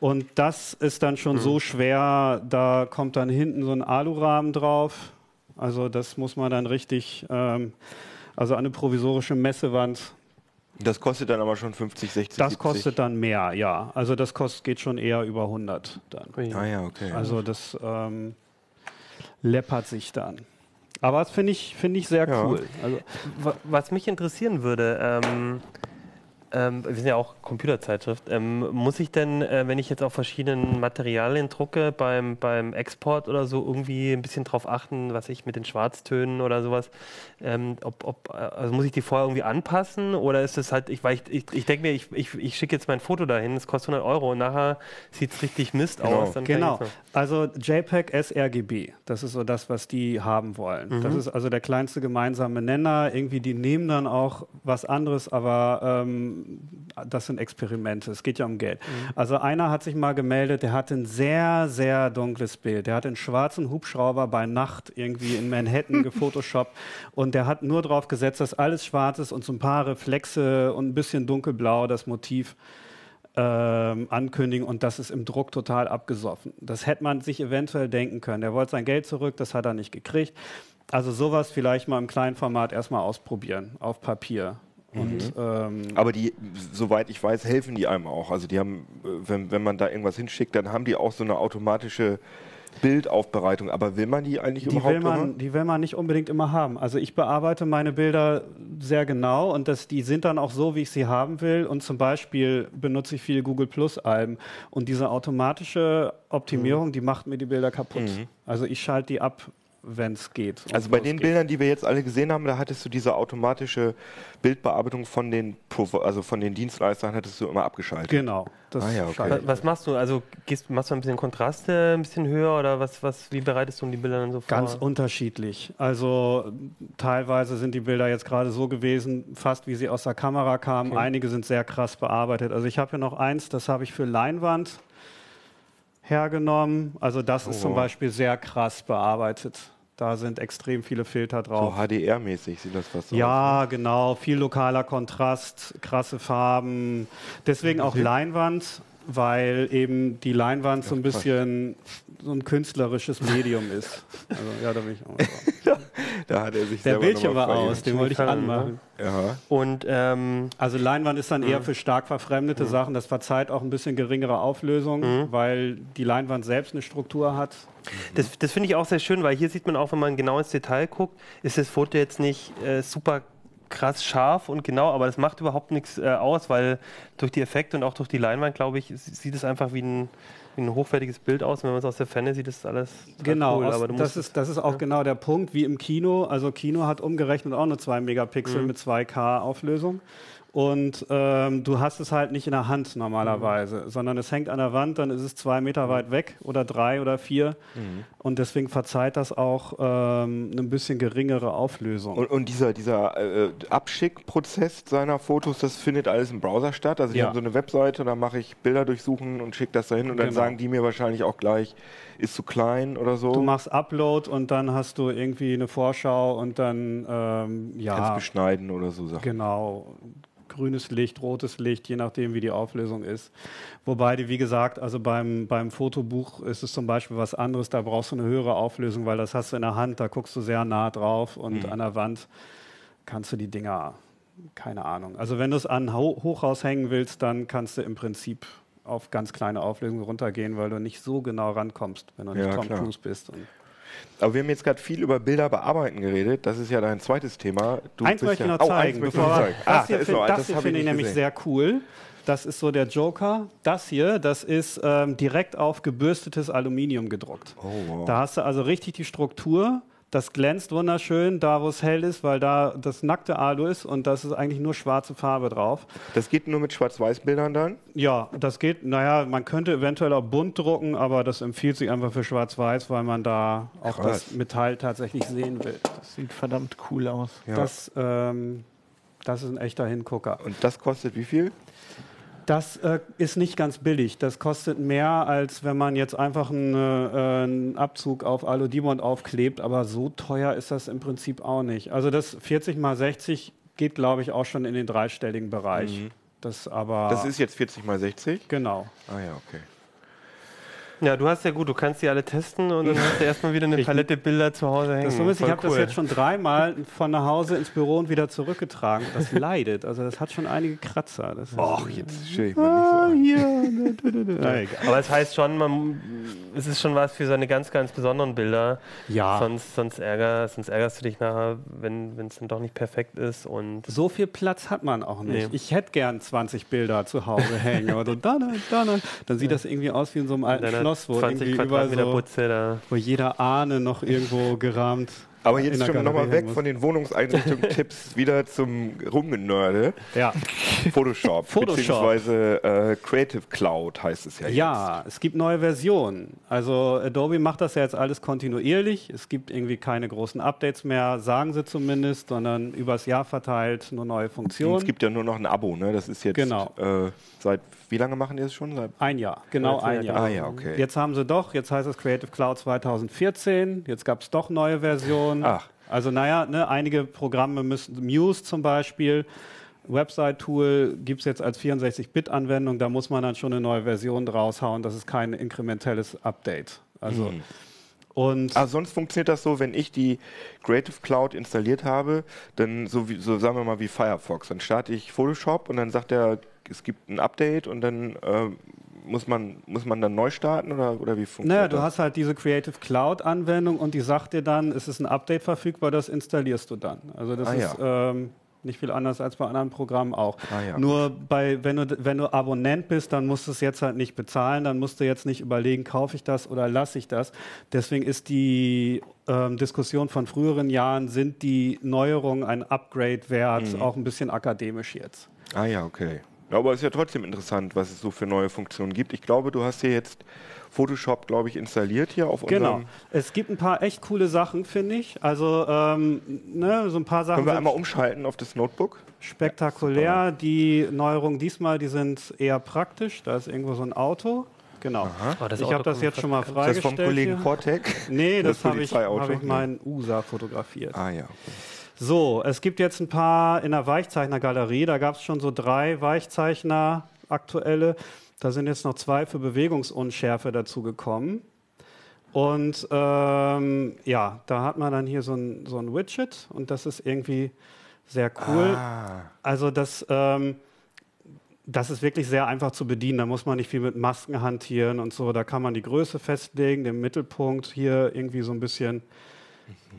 Und das ist dann schon mhm. so schwer, da kommt dann hinten so ein Alurahmen drauf. Also das muss man dann richtig, ähm, also eine provisorische Messewand das kostet dann aber schon 50, 60, Das 70. kostet dann mehr, ja. Also das kostet, geht schon eher über 100 dann. Ah ja, okay. Also das ähm, läppert sich dann. Aber das finde ich, find ich sehr ja. cool. Also, was mich interessieren würde, ähm, ähm, wir sind ja auch Computerzeitschrift, ähm, muss ich denn, äh, wenn ich jetzt auf verschiedenen Materialien drucke, beim, beim Export oder so irgendwie ein bisschen drauf achten, was ich mit den Schwarztönen oder sowas, ähm, ob, ob, äh, also muss ich die vorher irgendwie anpassen oder ist es halt, ich, ich, ich, ich denke mir, ich, ich, ich schicke jetzt mein Foto dahin, es kostet 100 Euro und nachher sieht es richtig Mist genau. aus. genau, also JPEG sRGB, das ist so das, was die haben wollen. Mhm. Das ist also der kleinste gemeinsame Nenner, irgendwie die nehmen dann auch was anderes, aber ähm, das sind Experimente, es geht ja um Geld. Mhm. Also einer hat sich mal gemeldet, der hat ein sehr, sehr dunkles Bild. Der hat einen schwarzen Hubschrauber bei Nacht irgendwie in Manhattan gefotoshoppt und der hat nur darauf gesetzt, dass alles schwarz ist und so ein paar Reflexe und ein bisschen dunkelblau das Motiv ähm, ankündigen und das ist im Druck total abgesoffen. Das hätte man sich eventuell denken können. Er wollte sein Geld zurück, das hat er nicht gekriegt. Also sowas vielleicht mal im kleinen Format erstmal ausprobieren, auf Papier. Und, mhm. ähm, Aber die, soweit ich weiß, helfen die einem auch. Also die haben, äh, wenn, wenn man da irgendwas hinschickt, dann haben die auch so eine automatische Bildaufbereitung. Aber will man die eigentlich die überhaupt will man, immer? Die will man nicht unbedingt immer haben. Also ich bearbeite meine Bilder sehr genau und das, die sind dann auch so, wie ich sie haben will. Und zum Beispiel benutze ich viele Google Plus Alben. Und diese automatische Optimierung, mhm. die macht mir die Bilder kaputt. Mhm. Also ich schalte die ab wenn es geht. Also bei den geht. Bildern, die wir jetzt alle gesehen haben, da hattest du diese automatische Bildbearbeitung von den, also von den Dienstleistern hattest du immer abgeschaltet. Genau. Ah, ja, okay. Was machst du? Also gehst, machst du ein bisschen Kontraste ein bisschen höher oder was, was, wie bereitest du die Bilder dann so vor? Ganz unterschiedlich. Also teilweise sind die Bilder jetzt gerade so gewesen, fast wie sie aus der Kamera kamen. Okay. Einige sind sehr krass bearbeitet. Also ich habe hier noch eins, das habe ich für Leinwand hergenommen. Also das oh. ist zum Beispiel sehr krass bearbeitet. Da sind extrem viele Filter drauf. So HDR-mäßig sieht das fast so Ja, aus, genau. Viel lokaler Kontrast, krasse Farben. Deswegen auch Leinwand. Weil eben die Leinwand so ein bisschen so ein künstlerisches Medium ist. Also, ja, da bin ich auch. da, da hat er sich Der Bildschirm war aus, den wollte ich anmachen. Ja. Und ähm, also Leinwand ist dann eher mhm. für stark verfremdete mhm. Sachen. Das verzeiht auch ein bisschen geringere Auflösung, mhm. weil die Leinwand selbst eine Struktur hat. Das, das finde ich auch sehr schön, weil hier sieht man auch, wenn man genau ins Detail guckt, ist das Foto jetzt nicht äh, super krass scharf und genau, aber das macht überhaupt nichts äh, aus, weil durch die Effekte und auch durch die Leinwand, glaube ich, sieht es einfach wie ein, wie ein hochwertiges Bild aus. Und wenn man es aus der Ferne sieht, ist das alles genau, cool. Aus, das, ist, das ist auch ja. genau der Punkt, wie im Kino. Also Kino hat umgerechnet auch nur 2 Megapixel mhm. mit 2K Auflösung. Und ähm, du hast es halt nicht in der Hand normalerweise, mhm. sondern es hängt an der Wand, dann ist es zwei Meter weit weg oder drei oder vier. Mhm. Und deswegen verzeiht das auch ähm, eine bisschen geringere Auflösung. Und, und dieser, dieser äh, Abschickprozess seiner Fotos, das findet alles im Browser statt. Also ich ja. habe so eine Webseite, da mache ich Bilder durchsuchen und schicke das dahin und genau. dann sagen die mir wahrscheinlich auch gleich, ist zu klein oder so. Du machst Upload und dann hast du irgendwie eine Vorschau und dann ähm, ja. Kannst beschneiden oder so Sachen. Genau grünes Licht, rotes Licht, je nachdem, wie die Auflösung ist. Wobei, die, wie gesagt, also beim, beim Fotobuch ist es zum Beispiel was anderes, da brauchst du eine höhere Auflösung, weil das hast du in der Hand, da guckst du sehr nah drauf und mhm. an der Wand kannst du die Dinger, keine Ahnung. Also wenn du es an Ho Hochhaus hängen willst, dann kannst du im Prinzip auf ganz kleine Auflösungen runtergehen, weil du nicht so genau rankommst, wenn du nicht ja, Tom. Cruise bist. Aber wir haben jetzt gerade viel über Bilder bearbeiten geredet. Das ist ja dein zweites Thema. Du eins möchte ich noch zeigen. Oh, bevor, zeigen. Das ah, hier, das, das, das hier finde ich nämlich sehr cool. Das ist so der Joker. Das hier, das ist ähm, direkt auf gebürstetes Aluminium gedruckt. Oh, wow. Da hast du also richtig die Struktur das glänzt wunderschön da, wo es hell ist, weil da das nackte Alu ist und das ist eigentlich nur schwarze Farbe drauf. Das geht nur mit Schwarz-Weiß-Bildern dann? Ja, das geht, naja, man könnte eventuell auch bunt drucken, aber das empfiehlt sich einfach für Schwarz-Weiß, weil man da auch Krass. das Metall tatsächlich sehen will. Das sieht verdammt cool aus. Ja. Das, ähm, das ist ein echter Hingucker. Und das kostet wie viel? Das äh, ist nicht ganz billig. Das kostet mehr, als wenn man jetzt einfach einen, äh, einen Abzug auf Aludimond aufklebt. Aber so teuer ist das im Prinzip auch nicht. Also das 40 mal 60 geht, glaube ich, auch schon in den dreistelligen Bereich. Mhm. Das, aber das ist jetzt 40 mal 60? Genau. Ah ja, okay. Ja, du hast ja gut, du kannst die alle testen und dann hast du erstmal wieder eine Palette Bilder zu Hause hängen. Das ist, ich habe cool. das jetzt schon dreimal von nach Hause ins Büro und wieder zurückgetragen. Das leidet. Also das hat schon einige Kratzer. Och, jetzt stelle ich mal nicht so an. Ah, hier. Aber es heißt schon, man, es ist schon was für seine ganz, ganz besonderen Bilder. Ja. Sonst, sonst, ärger, sonst ärgerst du dich nachher, wenn es dann doch nicht perfekt ist. Und so viel Platz hat man auch nicht. Nee. Ich hätte gern 20 Bilder zu Hause hängen. Aber dann, dann, dann, dann sieht ja. das irgendwie aus wie in so einem alten Schloss Schloss, wo 20 Quadratmeter so, Putze da. Wo jeder Ahne noch irgendwo gerahmt aber jetzt schon nochmal weg von den Wohnungseinrichtungstipps wieder zum Rumgenörde. Ja. Photoshop, Photoshop. beziehungsweise äh, Creative Cloud heißt es ja jetzt. Ja, es gibt neue Versionen. Also Adobe macht das ja jetzt alles kontinuierlich. Es gibt irgendwie keine großen Updates mehr, sagen sie zumindest, sondern übers Jahr verteilt nur neue Funktionen. Und es gibt ja nur noch ein Abo, ne? Das ist jetzt genau. äh, seit wie lange machen die das schon? Seit ein Jahr, genau ein Jahr. Ah ja, okay. Jetzt haben sie doch, jetzt heißt es Creative Cloud 2014, jetzt gab es doch neue Versionen. Ach. Also naja, ne, einige Programme müssen, Muse zum Beispiel, Website-Tool gibt es jetzt als 64-Bit-Anwendung, da muss man dann schon eine neue Version draushauen, das ist kein inkrementelles Update. Also mhm. Und ah, sonst funktioniert das so, wenn ich die Creative Cloud installiert habe, dann so, wie, so sagen wir mal wie Firefox. Dann starte ich Photoshop und dann sagt er, es gibt ein Update und dann äh, muss man, muss man dann neu starten oder, oder wie funktioniert naja, das? du hast halt diese Creative Cloud-Anwendung und die sagt dir dann, es ist ein Update verfügbar, das installierst du dann. Also das ah, ist ja. ähm, nicht viel anders als bei anderen Programmen auch. Ah, ja. Nur bei, wenn du, wenn du Abonnent bist, dann musst du es jetzt halt nicht bezahlen, dann musst du jetzt nicht überlegen, kaufe ich das oder lasse ich das. Deswegen ist die ähm, Diskussion von früheren Jahren, sind die Neuerungen ein Upgrade wert, mhm. auch ein bisschen akademisch jetzt. Ah ja, okay. Ja, aber es ist ja trotzdem interessant, was es so für neue Funktionen gibt. Ich glaube, du hast hier jetzt Photoshop, glaube ich, installiert hier auf unserem... Genau. Es gibt ein paar echt coole Sachen, finde ich. Also ähm, ne, so ein paar Sachen... Können wir einmal umschalten auf das Notebook? Spektakulär. Ja, die Neuerungen diesmal, die sind eher praktisch. Da ist irgendwo so ein Auto. Genau. Oh, ich habe das jetzt schon mal freigestellt. Ist das vom Kollegen Portek? Nee, das, das habe ich, hab ich meinen USA fotografiert. Ah ja. So, es gibt jetzt ein paar in der Weichzeichnergalerie, da gab es schon so drei Weichzeichner aktuelle. Da sind jetzt noch zwei für Bewegungsunschärfe dazu gekommen. Und ähm, ja, da hat man dann hier so ein, so ein Widget und das ist irgendwie sehr cool. Ah. Also das, ähm, das ist wirklich sehr einfach zu bedienen. Da muss man nicht viel mit Masken hantieren und so. Da kann man die Größe festlegen, den Mittelpunkt hier irgendwie so ein bisschen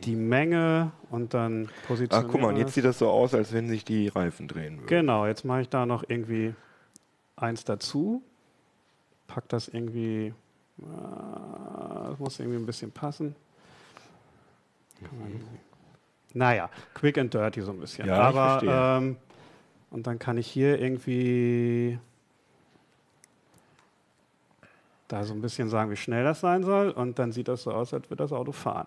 die Menge und dann positionieren. Ach, guck mal, und jetzt sieht das so aus, als wenn sich die Reifen drehen würden. Genau, jetzt mache ich da noch irgendwie eins dazu. Pack das irgendwie das äh, muss irgendwie ein bisschen passen. Mhm. Naja, quick and dirty so ein bisschen. Ja, Aber ähm, und dann kann ich hier irgendwie da so ein bisschen sagen, wie schnell das sein soll. Und dann sieht das so aus, als würde das Auto fahren.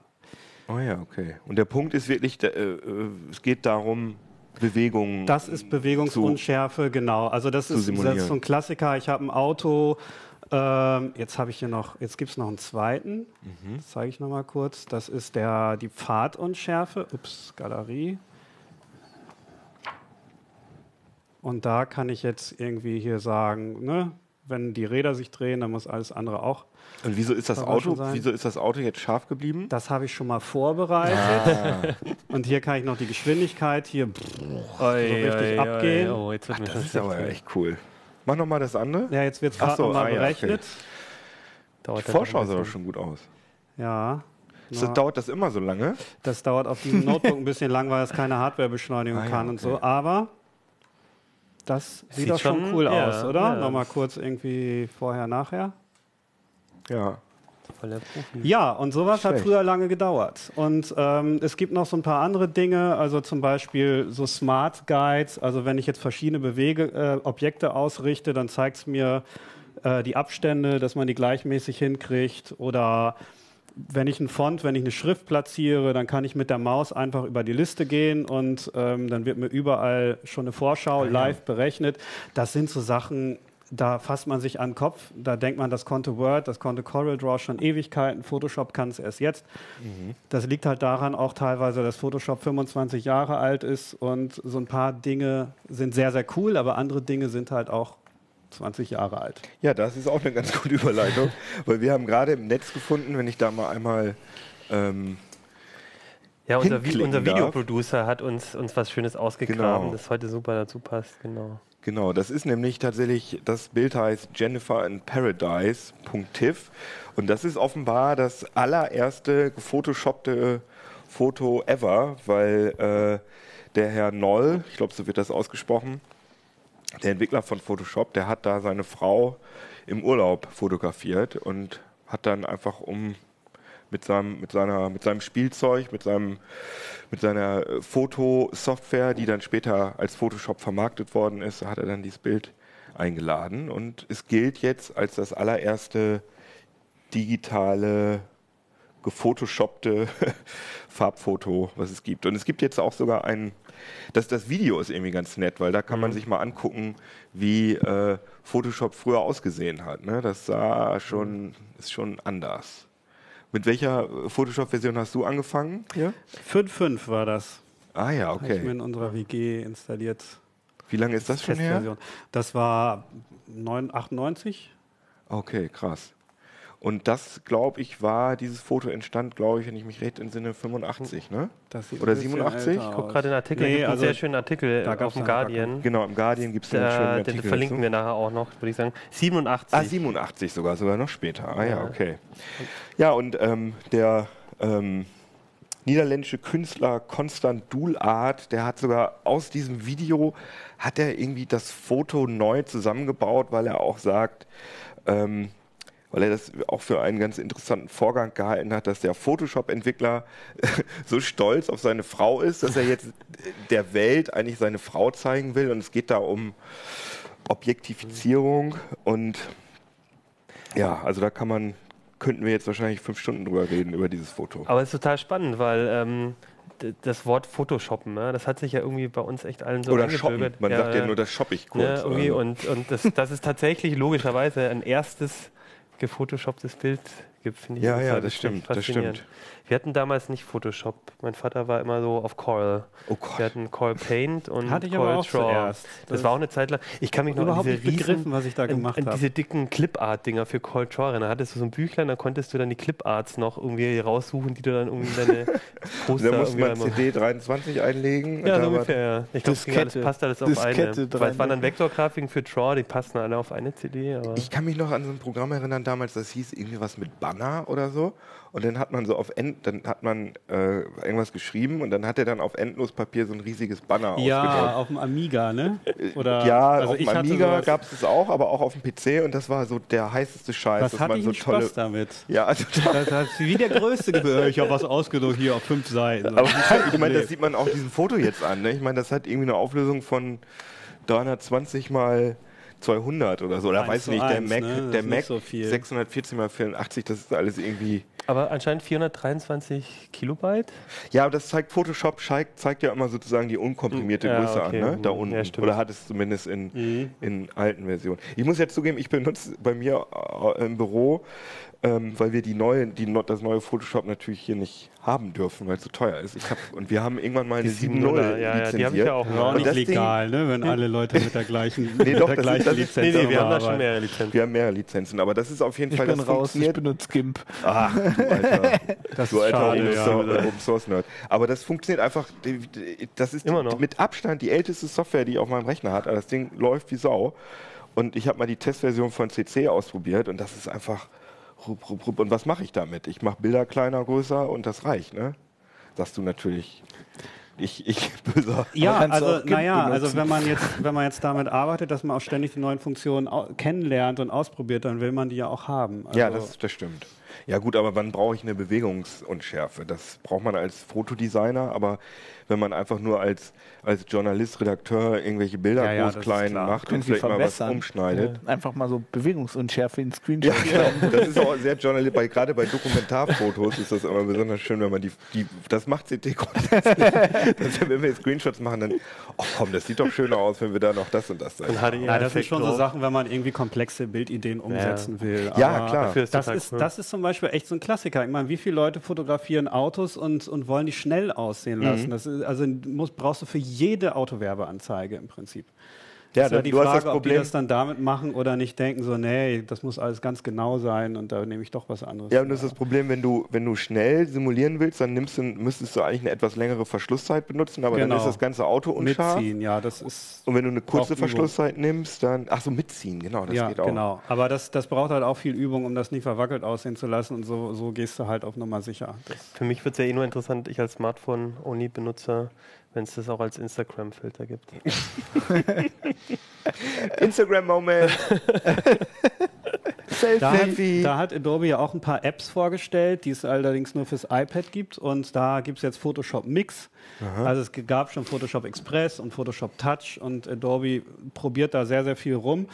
Oh ja, okay. Und der Punkt ist wirklich, äh, äh, es geht darum, Bewegung. Das ist Bewegungsunschärfe, genau. Also das ist, das ist so ein Klassiker. Ich habe ein Auto, ähm, jetzt habe ich hier noch, jetzt gibt es noch einen zweiten. Mhm. Das zeige ich noch mal kurz. Das ist der, die Pfadunschärfe. Ups, Galerie. Und da kann ich jetzt irgendwie hier sagen, ne, wenn die Räder sich drehen, dann muss alles andere auch. Und wieso ist das Auto, wieso ist das Auto jetzt scharf geblieben? Das habe ich schon mal vorbereitet. Ah. Und hier kann ich noch die Geschwindigkeit hier so richtig oi, abgehen. Oi, oh, jetzt wird Ach, das ist aber echt cool. Mach nochmal das andere. Ja, jetzt wird es gerade so, nochmal ah, berechnet. Ja, okay. Die Vorschau sah doch schon gut aus. Ja. So, dauert das immer so lange? Das dauert auf diesem Notebook ein bisschen lang, weil es keine Hardwarebeschleunigung ah, kann ja, okay. und so. Aber das sieht, sieht doch schon cool ja, aus, oder? Ja. Nochmal kurz irgendwie vorher, nachher. Ja. Ja, und sowas Schlecht. hat früher lange gedauert. Und ähm, es gibt noch so ein paar andere Dinge, also zum Beispiel so Smart Guides. Also wenn ich jetzt verschiedene Bewege, äh, Objekte ausrichte, dann zeigt es mir äh, die Abstände, dass man die gleichmäßig hinkriegt. Oder wenn ich einen Font, wenn ich eine Schrift platziere, dann kann ich mit der Maus einfach über die Liste gehen und ähm, dann wird mir überall schon eine Vorschau live berechnet. Das sind so Sachen, da fasst man sich an den Kopf, da denkt man, das konnte Word, das konnte CorelDRAW schon Ewigkeiten, Photoshop kann es erst jetzt. Mhm. Das liegt halt daran auch teilweise, dass Photoshop 25 Jahre alt ist und so ein paar Dinge sind sehr, sehr cool, aber andere Dinge sind halt auch 20 Jahre alt. Ja, das ist auch eine ganz gute Überleitung, weil wir haben gerade im Netz gefunden, wenn ich da mal einmal ähm, ja, unser, Vi unser Videoproducer hat uns, uns was Schönes ausgegraben, genau. das heute super dazu passt, genau. Genau, das ist nämlich tatsächlich, das Bild heißt Jennifer in Paradise.tiff und das ist offenbar das allererste gefotoshoppte Foto ever, weil äh, der Herr Noll, ich glaube, so wird das ausgesprochen, der Entwickler von Photoshop, der hat da seine Frau im Urlaub fotografiert und hat dann einfach um mit seinem, mit seiner, mit seinem Spielzeug, mit seinem mit seiner äh, Fotosoftware, die dann später als Photoshop vermarktet worden ist, hat er dann dieses Bild eingeladen. Und es gilt jetzt als das allererste digitale gefotoshoppte Farbfoto, was es gibt. Und es gibt jetzt auch sogar ein, das, das Video ist irgendwie ganz nett, weil da kann man mhm. sich mal angucken, wie äh, Photoshop früher ausgesehen hat. Ne? Das sah schon, ist schon anders. Mit welcher Photoshop-Version hast du angefangen? Ja? 5.5 war das. Ah ja, okay. Habe ich mir in unserer WG installiert. Wie lange ist das schon her? Das war 98. Okay, krass. Und das, glaube ich, war, dieses Foto entstand, glaube ich, wenn ich mich recht entsinne, 85, ne? Oder 87? Ich gucke gerade den Artikel, nee, gibt also einen sehr schönen Artikel auf dem Guardian. Genau, im Guardian gibt es einen schönen Artikel. Den verlinken wir nachher auch noch, würde ich sagen. 87. Ah, 87 sogar, sogar noch später. Ah ja, okay. Ja, und ähm, der ähm, niederländische Künstler Constant Duhlart, der hat sogar aus diesem Video, hat er irgendwie das Foto neu zusammengebaut, weil er auch sagt, ähm, weil er das auch für einen ganz interessanten Vorgang gehalten hat, dass der Photoshop-Entwickler so stolz auf seine Frau ist, dass er jetzt der Welt eigentlich seine Frau zeigen will. Und es geht da um Objektifizierung und ja, also da kann man, könnten wir jetzt wahrscheinlich fünf Stunden drüber reden, über dieses Foto. Aber es ist total spannend, weil ähm, das Wort Photoshoppen, ne? das hat sich ja irgendwie bei uns echt allen so Oder shoppen, man ja, sagt ja nur, das shoppe ich kurz. Ja, irgendwie, und, und das, das ist tatsächlich logischerweise ein erstes gefotoshopptes Bild gibt, finde ich. Ja, ja, das stimmt, das stimmt. Wir hatten damals nicht Photoshop. Mein Vater war immer so auf Coral. Oh Gott. Wir hatten Coral Paint und Hatte ich Coral aber auch Draw. Zuerst. Das, das war auch eine Zeit lang. Ich kann mich noch überhaupt an diese nicht begriffen, was ich da gemacht habe. Diese dicken Clipart-Dinger für Coral Draw. Da hattest du so ein Büchlein, da konntest du dann die Cliparts noch irgendwie raussuchen, die du dann irgendwie deine Poster Da musste man CD 23 einlegen. Ja, so ungefähr. Ja. Ich glaube, das passt alles auf eine. Weil es waren dann Vektorgrafiken für Draw, die passen alle auf eine CD. ich kann mich noch an so ein Programm erinnern damals, das hieß irgendwie was mit Banner oder so. Und dann hat man so auf End, dann hat man äh, irgendwas geschrieben und dann hat er dann auf Endlospapier so ein riesiges Banner Ja, auf dem Amiga, ne? Äh, Oder, ja, also auf dem Amiga gab es es auch, aber auch auf dem PC und das war so der heißeste Scheiß. Was hatte man so tolle Spaß damit? Ja, total. Das hat wie der größte gehört. Ich habe was ausgedruckt hier auf fünf Seiten. Aber ich meine, das sieht man auch diesem Foto jetzt an. Ne? Ich meine, das hat irgendwie eine Auflösung von 320 mal 200 oder so. Oder weiß nicht, der Mac, ne? der Mac so 640 mal 84, das ist alles irgendwie. Aber anscheinend 423 Kilobyte? Ja, aber das zeigt Photoshop, zeigt, zeigt ja immer sozusagen die unkomprimierte ja, Größe okay. an, ne? da unten. Ja, oder hat es zumindest in, mhm. in alten Versionen. Ich muss jetzt zugeben, ich benutze bei mir äh, im Büro ähm, weil wir die neue, die, das neue Photoshop natürlich hier nicht haben dürfen, weil es zu so teuer ist. Ich hab, und wir haben irgendwann mal die 7.0 ja, lizenziert. Ja, die habe ich ja auch. Ja, nicht legal, ne, wenn alle Leute mit der gleichen, nee, doch, der gleichen ist, Lizenz Nee, nee, wir haben da schon mehrere Lizenzen. Wir haben mehrere Lizenzen, aber das ist auf jeden ich Fall, bin das raus, ich benutze GIMP. Ach, du alter, das du alter schade, ja, Open Source Nerd. Aber das funktioniert einfach, das ist Immer noch. mit Abstand die älteste Software, die ich auf meinem Rechner hat. Das Ding läuft wie Sau. Und ich habe mal die Testversion von CC ausprobiert und das ist einfach rup, rup, rup. Und was mache ich damit? Ich mache Bilder kleiner, größer und das reicht, ne? Sagst du natürlich. Ich, ich böser. Ja, also naja, also wenn man jetzt, wenn man jetzt damit arbeitet, dass man auch ständig die neuen Funktionen kennenlernt und ausprobiert, dann will man die ja auch haben. Also ja, das, das stimmt. Ja gut, aber wann brauche ich eine Bewegungsunschärfe? Das braucht man als Fotodesigner, aber wenn man einfach nur als, als Journalist, Redakteur irgendwelche Bilder ja, ja, groß klein macht und vielleicht mal was umschneidet. Ja. Einfach mal so Bewegungsunschärfe in Screenshot. Ja, genau. Das ist auch sehr journalistisch, bei, gerade bei Dokumentarfotos ist das immer besonders schön, wenn man die, die das macht CT grundsätzlich. wenn wir Screenshots machen, dann, oh komm, das sieht doch schöner aus, wenn wir da noch das und das sein. Ja, das sind schon so Sachen, wenn man irgendwie komplexe Bildideen umsetzen will. Aber ja, klar. Das ist, das ist zum Beispiel echt so ein Klassiker. Ich meine, wie viele Leute fotografieren Autos und, und wollen die schnell aussehen lassen? Mhm. Das ist also muss, brauchst du für jede Autowerbeanzeige im Prinzip. Ja, das ist ja die Frage, das ob die das dann damit machen oder nicht denken, so, nee, das muss alles ganz genau sein und da nehme ich doch was anderes. Ja, und das ist das Problem, wenn du, wenn du schnell simulieren willst, dann nimmst du, müsstest du eigentlich eine etwas längere Verschlusszeit benutzen, aber genau. dann ist das ganze Auto unscharf. Mitziehen, ja, das ist. Und wenn du eine kurze Verschlusszeit nimmst, dann, ach so, mitziehen, genau, das ja, geht auch. genau. Aber das, das braucht halt auch viel Übung, um das nicht verwackelt aussehen zu lassen und so, so gehst du halt auf Nummer sicher. Das Für mich wird es ja eh nur interessant, ich als Smartphone-Only-Benutzer, wenn es das auch als Instagram-Filter gibt. Instagram-Moment. da, hat, da hat Adobe ja auch ein paar Apps vorgestellt, die es allerdings nur fürs iPad gibt. Und da gibt es jetzt Photoshop Mix. Aha. Also es gab schon Photoshop Express und Photoshop Touch und Adobe probiert da sehr, sehr viel rum.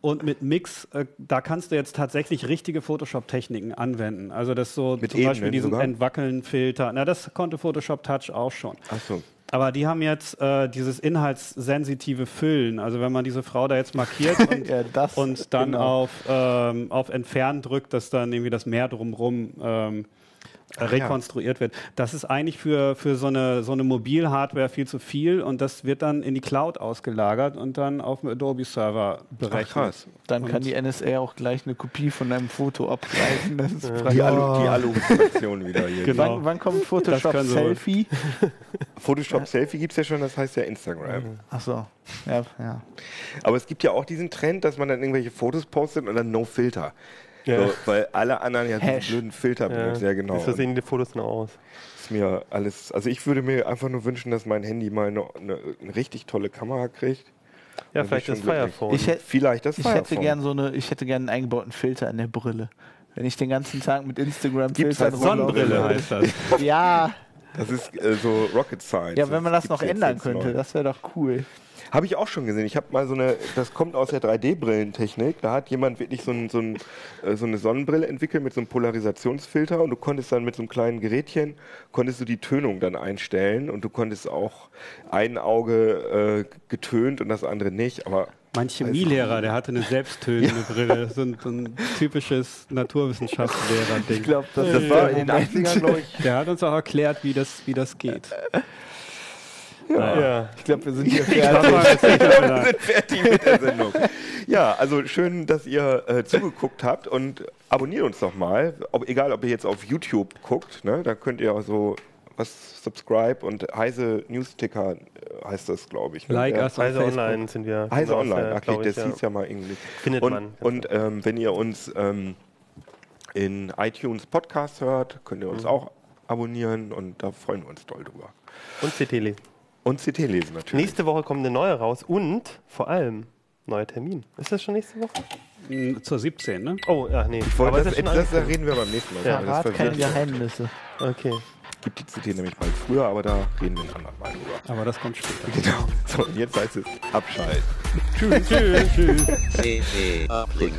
Und mit Mix, äh, da kannst du jetzt tatsächlich richtige Photoshop-Techniken anwenden. Also das so mit zum Ebenen Beispiel diesen Entwackeln-Filter. Na, das konnte Photoshop Touch auch schon. Ach so. Aber die haben jetzt äh, dieses inhaltssensitive Füllen. Also wenn man diese Frau da jetzt markiert und, ja, und dann genau. auf, ähm, auf Entfernen drückt, dass dann irgendwie das Meer drumrum ähm, rekonstruiert ja. wird. Das ist eigentlich für, für so eine, so eine Mobil-Hardware viel zu viel und das wird dann in die Cloud ausgelagert und dann auf dem Adobe-Server berechnet. Ach, krass. Dann und kann die NSA auch gleich eine Kopie von deinem Foto abgreifen. Das ist ja. Die, Alu, die Alu-Funktion wieder hier. Genau. Wann, wann kommt Photoshop Selfie? Photoshop Selfie gibt es ja schon, das heißt ja Instagram. Ach so. Ja, ja. Aber es gibt ja auch diesen Trend, dass man dann irgendwelche Fotos postet und dann No Filter. Ja. So, weil alle anderen ja diesen blöden Filter benutzen. Ja, genau. So sehen die Fotos dann aus. Ist mir alles. Also ich würde mir einfach nur wünschen, dass mein Handy mal eine, eine, eine richtig tolle Kamera kriegt. Ja, vielleicht das Firephone. Ich hätte, vielleicht das ich Hätte gern so eine, ich hätte gerne einen eingebauten Filter in der Brille. Wenn ich den ganzen Tag mit Instagram Gibt's Filtern Sonnenbrille heißt das. ja. Das ist äh, so Rocket Science. Ja, wenn man das, das noch ändern könnte, neu. das wäre doch cool. Habe ich auch schon gesehen. Ich habe mal so eine, das kommt aus der 3D-Brillentechnik. Da hat jemand wirklich so, ein, so, ein, äh, so, eine Sonnenbrille entwickelt mit so einem Polarisationsfilter und du konntest dann mit so einem kleinen Gerätchen, konntest du die Tönung dann einstellen und du konntest auch ein Auge äh, getönt und das andere nicht. Aber Mein Chemielehrer, der hatte eine selbsttönende ja. Brille. So ein, so ein typisches Naturwissenschaftslehrer-Ding. Ich glaube, das, das war in den 80ern, glaube ich. Der hat uns auch erklärt, wie das, wie das geht. Ja. ja. Ich glaube, wir sind hier fertig. wir sind fertig mit der Sendung. Ja, also schön, dass ihr äh, zugeguckt habt und abonniert uns doch mal. Ob, egal, ob ihr jetzt auf YouTube guckt, ne, da könnt ihr auch so was subscribe und Heise Newsticker äh, heißt das, glaube ich. Ne? Like ja. us Heise Online sind wir. Heise Online, okay, ich, das ja. hieß ja mal irgendwie. Findet und, man. Und ähm, wenn ihr uns ähm, in iTunes Podcast hört, könnt ihr uns mhm. auch abonnieren und da freuen wir uns doll drüber. Und CT lesen. Und CT lesen natürlich. Nächste Woche kommt eine neue raus und vor allem neuer Termin. Ist das schon nächste Woche? Hm, zur 17, ne? Oh, ja, nee. Ich wollte, das, das, das, da reden wir beim nächsten Mal. Ja, ja keine Geheimnisse. Okay. Gibt die CT nämlich bald früher, aber da reden wir ein anderen Mal drüber. Aber das kommt später. Genau. So, und jetzt heißt es abschalten. tschüss, tschüss, tschüss. CT Uplink.